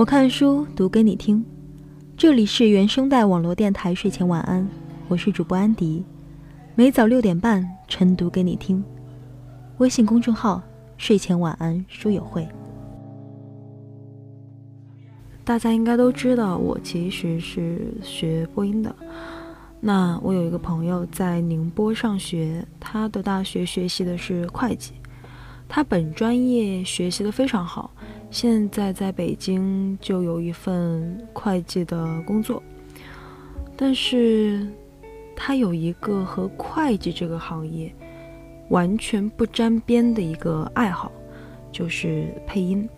我看书读给你听，这里是原声带网络电台睡前晚安，我是主播安迪，每早六点半晨读给你听，微信公众号睡前晚安书友会。大家应该都知道，我其实是学播音的。那我有一个朋友在宁波上学，他的大学学习的是会计，他本专业学习的非常好，现在在北京就有一份会计的工作。但是，他有一个和会计这个行业完全不沾边的一个爱好，就是配音。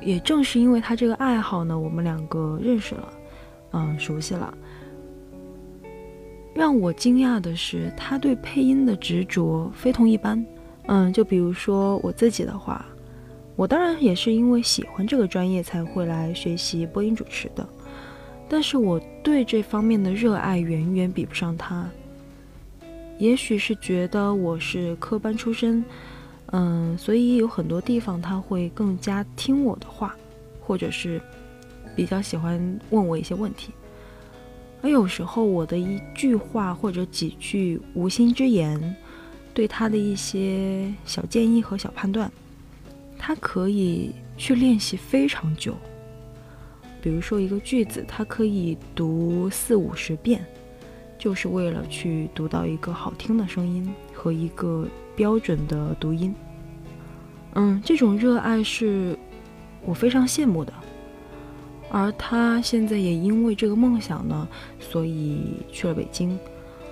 也正是因为他这个爱好呢，我们两个认识了，嗯，熟悉了。让我惊讶的是，他对配音的执着非同一般。嗯，就比如说我自己的话，我当然也是因为喜欢这个专业才会来学习播音主持的，但是我对这方面的热爱远远比不上他。也许是觉得我是科班出身。嗯，所以有很多地方他会更加听我的话，或者是比较喜欢问我一些问题。而有时候我的一句话或者几句无心之言，对他的一些小建议和小判断，他可以去练习非常久。比如说一个句子，他可以读四五十遍，就是为了去读到一个好听的声音和一个。标准的读音，嗯，这种热爱是我非常羡慕的。而他现在也因为这个梦想呢，所以去了北京，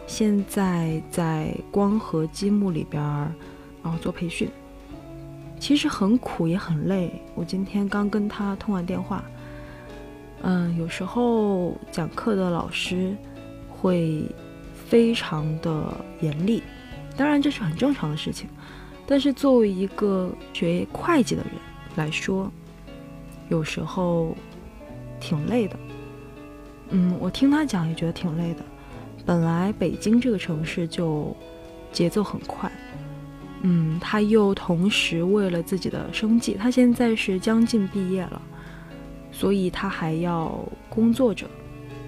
现在在光和积木里边儿，然后做培训。其实很苦也很累。我今天刚跟他通完电话，嗯，有时候讲课的老师会非常的严厉。当然这是很正常的事情，但是作为一个学会计的人来说，有时候挺累的。嗯，我听他讲也觉得挺累的。本来北京这个城市就节奏很快，嗯，他又同时为了自己的生计，他现在是将近毕业了，所以他还要工作着。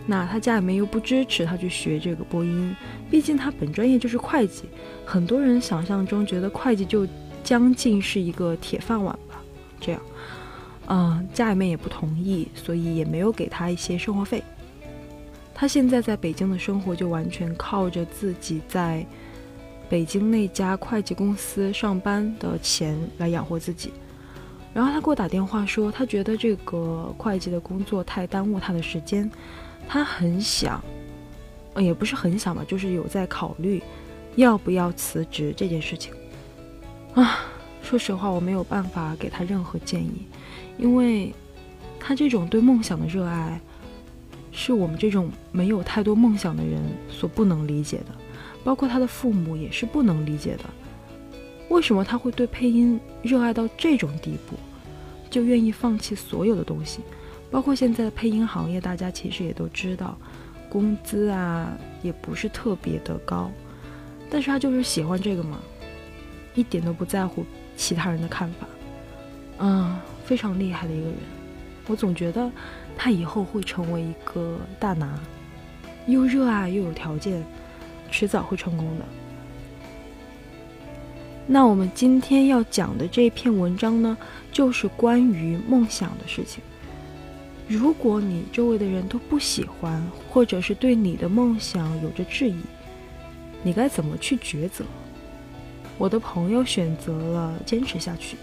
那他家里面又不支持他去学这个播音，毕竟他本专业就是会计。很多人想象中觉得会计就将近是一个铁饭碗吧，这样，嗯，家里面也不同意，所以也没有给他一些生活费。他现在在北京的生活就完全靠着自己在北京那家会计公司上班的钱来养活自己。然后他给我打电话说，他觉得这个会计的工作太耽误他的时间。他很想，也不是很想吧，就是有在考虑要不要辞职这件事情。啊，说实话，我没有办法给他任何建议，因为他这种对梦想的热爱，是我们这种没有太多梦想的人所不能理解的，包括他的父母也是不能理解的。为什么他会对配音热爱到这种地步，就愿意放弃所有的东西？包括现在的配音行业，大家其实也都知道，工资啊也不是特别的高，但是他就是喜欢这个嘛，一点都不在乎其他人的看法，嗯，非常厉害的一个人，我总觉得他以后会成为一个大拿，又热爱又有条件，迟早会成功的。那我们今天要讲的这篇文章呢，就是关于梦想的事情。如果你周围的人都不喜欢，或者是对你的梦想有着质疑，你该怎么去抉择？我的朋友选择了坚持下去。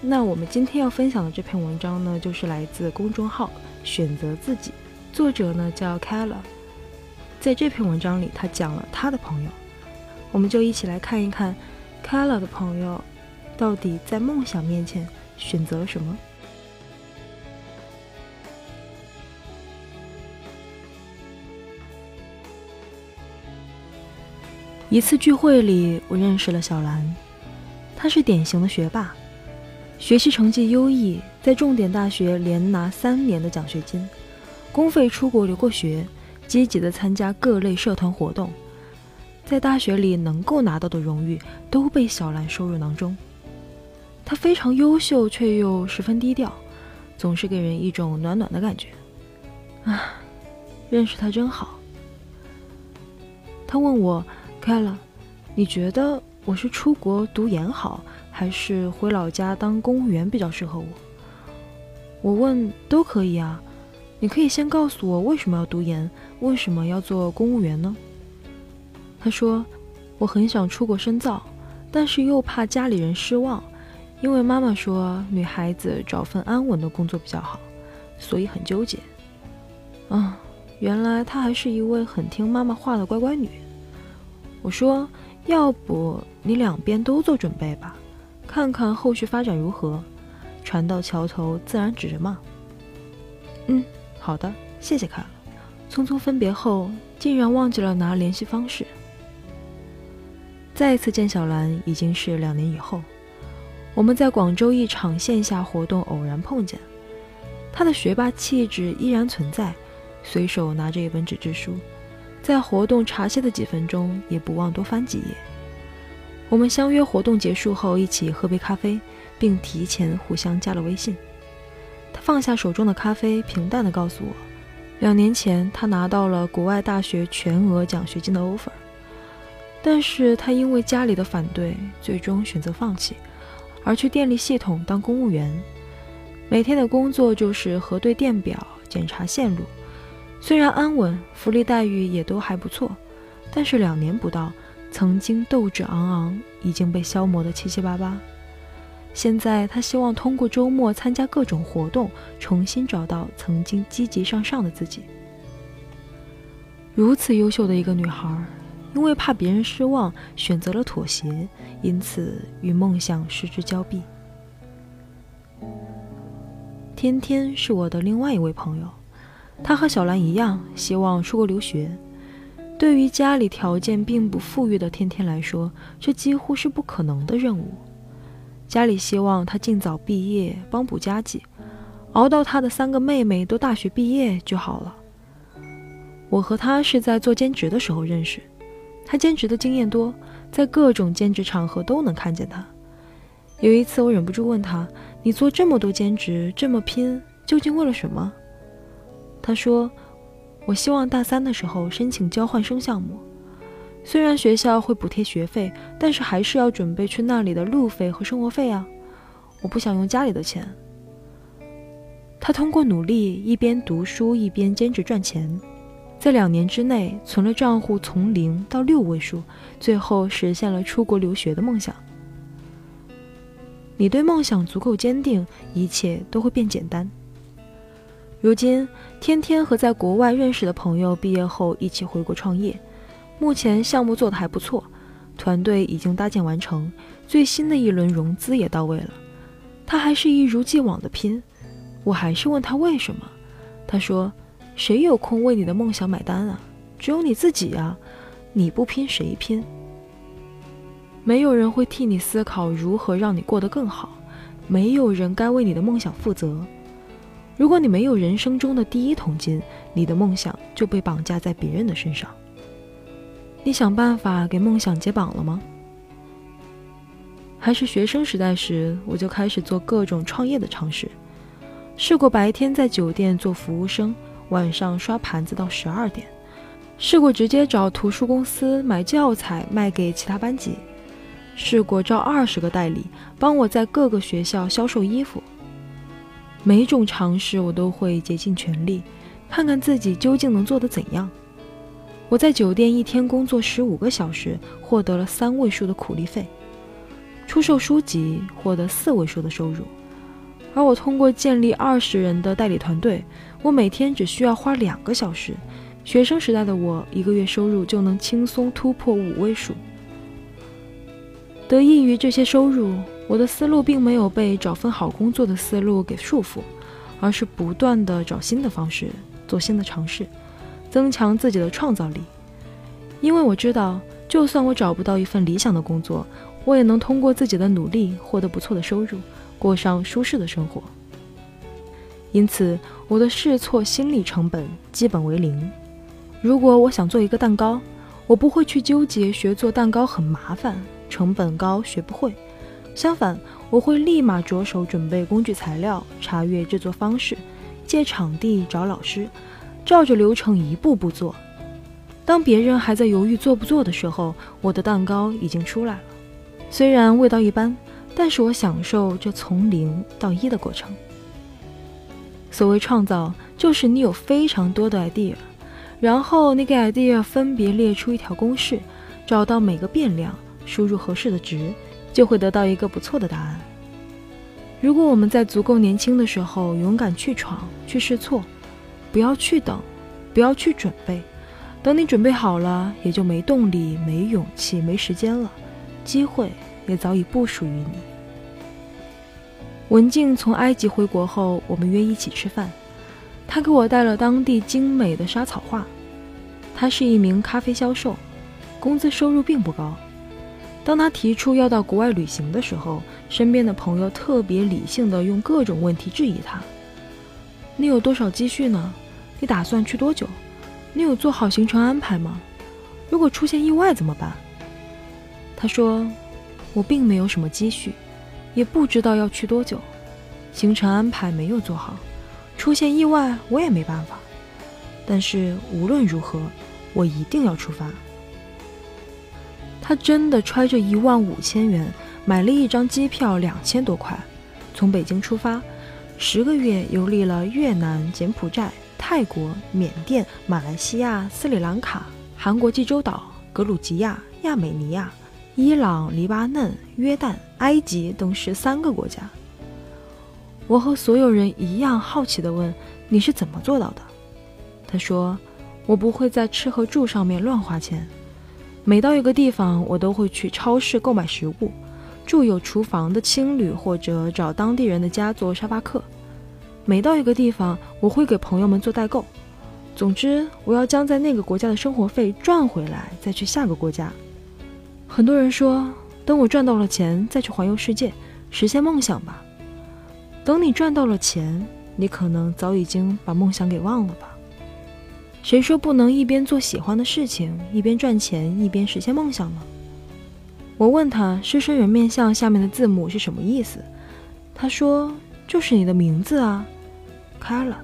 那我们今天要分享的这篇文章呢，就是来自公众号“选择自己”，作者呢叫 Kala。在这篇文章里，他讲了他的朋友，我们就一起来看一看 Kala 的朋友到底在梦想面前选择了什么。一次聚会里，我认识了小兰。她是典型的学霸，学习成绩优异，在重点大学连拿三年的奖学金，公费出国留过学，积极的参加各类社团活动，在大学里能够拿到的荣誉都被小兰收入囊中。她非常优秀，却又十分低调，总是给人一种暖暖的感觉。啊，认识他真好。他问我，开了，你觉得我是出国读研好，还是回老家当公务员比较适合我？我问都可以啊，你可以先告诉我为什么要读研，为什么要做公务员呢？他说，我很想出国深造，但是又怕家里人失望，因为妈妈说女孩子找份安稳的工作比较好，所以很纠结。啊，原来她还是一位很听妈妈话的乖乖女。我说，要不你两边都做准备吧，看看后续发展如何。船到桥头自然直嘛。嗯，好的，谢谢卡。匆匆分别后，竟然忘记了拿联系方式。再一次见小兰已经是两年以后，我们在广州一场线下活动偶然碰见，她的学霸气质依然存在，随手拿着一本纸质书，在活动茶歇的几分钟也不忘多翻几页。我们相约活动结束后一起喝杯咖啡。并提前互相加了微信。他放下手中的咖啡，平淡地告诉我，两年前他拿到了国外大学全额奖学金的 offer，但是他因为家里的反对，最终选择放弃，而去电力系统当公务员。每天的工作就是核对电表、检查线路，虽然安稳，福利待遇也都还不错，但是两年不到，曾经斗志昂昂已经被消磨得七七八八。现在，他希望通过周末参加各种活动，重新找到曾经积极向上的自己。如此优秀的一个女孩，因为怕别人失望，选择了妥协，因此与梦想失之交臂。天天是我的另外一位朋友，她和小兰一样，希望出国留学。对于家里条件并不富裕的天天来说，这几乎是不可能的任务。家里希望他尽早毕业，帮补家计，熬到他的三个妹妹都大学毕业就好了。我和他是在做兼职的时候认识，他兼职的经验多，在各种兼职场合都能看见他。有一次，我忍不住问他：“你做这么多兼职，这么拼，究竟为了什么？”他说：“我希望大三的时候申请交换生项目。”虽然学校会补贴学费，但是还是要准备去那里的路费和生活费啊！我不想用家里的钱。他通过努力，一边读书一边兼职赚钱，在两年之内存了账户从零到六位数，最后实现了出国留学的梦想。你对梦想足够坚定，一切都会变简单。如今，天天和在国外认识的朋友毕业后一起回国创业。目前项目做得还不错，团队已经搭建完成，最新的一轮融资也到位了。他还是一如既往的拼，我还是问他为什么，他说：“谁有空为你的梦想买单啊？只有你自己啊！你不拼谁拼？没有人会替你思考如何让你过得更好，没有人该为你的梦想负责。如果你没有人生中的第一桶金，你的梦想就被绑架在别人的身上。”你想办法给梦想解绑了吗？还是学生时代时我就开始做各种创业的尝试，试过白天在酒店做服务生，晚上刷盘子到十二点；试过直接找图书公司买教材卖给其他班级；试过招二十个代理帮我在各个学校销售衣服。每种尝试我都会竭尽全力，看看自己究竟能做得怎样。我在酒店一天工作十五个小时，获得了三位数的苦力费；出售书籍获得四位数的收入。而我通过建立二十人的代理团队，我每天只需要花两个小时。学生时代的我，一个月收入就能轻松突破五位数。得益于这些收入，我的思路并没有被找份好工作的思路给束缚，而是不断的找新的方式，做新的尝试。增强自己的创造力，因为我知道，就算我找不到一份理想的工作，我也能通过自己的努力获得不错的收入，过上舒适的生活。因此，我的试错心理成本基本为零。如果我想做一个蛋糕，我不会去纠结学做蛋糕很麻烦、成本高、学不会。相反，我会立马着手准备工具材料，查阅制作方式，借场地找老师，照着流程一步步做。当别人还在犹豫做不做的时候，我的蛋糕已经出来了。虽然味道一般，但是我享受这从零到一的过程。所谓创造，就是你有非常多的 idea，然后你给 idea 分别列出一条公式，找到每个变量，输入合适的值，就会得到一个不错的答案。如果我们在足够年轻的时候勇敢去闯、去试错，不要去等，不要去准备。等你准备好了，也就没动力、没勇气、没时间了，机会也早已不属于你。文静从埃及回国后，我们约一起吃饭，他给我带了当地精美的沙草画。他是一名咖啡销售，工资收入并不高。当他提出要到国外旅行的时候，身边的朋友特别理性的用各种问题质疑他：“你有多少积蓄呢？你打算去多久？”你有做好行程安排吗？如果出现意外怎么办？他说：“我并没有什么积蓄，也不知道要去多久，行程安排没有做好，出现意外我也没办法。但是无论如何，我一定要出发。”他真的揣着一万五千元买了一张机票，两千多块，从北京出发，十个月游历了越南、柬埔寨。泰国、缅甸、马来西亚、斯里兰卡、韩国济州岛、格鲁吉亚、亚美尼亚、伊朗、黎巴嫩、约旦、埃及等十三个国家。我和所有人一样好奇地问：“你是怎么做到的？”他说：“我不会在吃和住上面乱花钱，每到一个地方，我都会去超市购买食物，住有厨房的青旅，或者找当地人的家做沙发客。”每到一个地方，我会给朋友们做代购。总之，我要将在那个国家的生活费赚回来，再去下个国家。很多人说，等我赚到了钱再去环游世界，实现梦想吧。等你赚到了钱，你可能早已经把梦想给忘了吧？谁说不能一边做喜欢的事情，一边赚钱，一边实现梦想呢？我问他，狮身人面像下面的字母是什么意思？他说。就是你的名字啊，开了。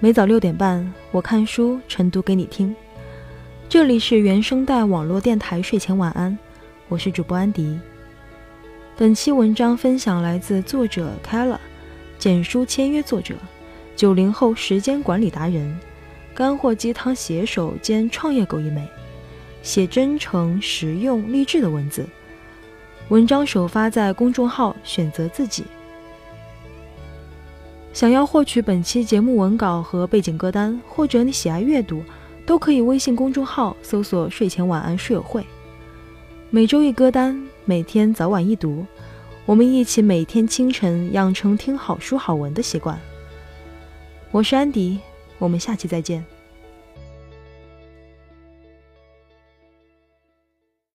每早六点半，我看书晨读给你听。这里是原声带网络电台睡前晚安，我是主播安迪。本期文章分享来自作者 Kala，简书签约作者。九零后时间管理达人，干货鸡汤写手兼创业狗一枚，写真诚、实用、励志的文字。文章首发在公众号“选择自己”。想要获取本期节目文稿和背景歌单，或者你喜爱阅读，都可以微信公众号搜索“睡前晚安书友会”。每周一歌单，每天早晚一读，我们一起每天清晨养成听好书好文的习惯。我是安迪，我们下期再见。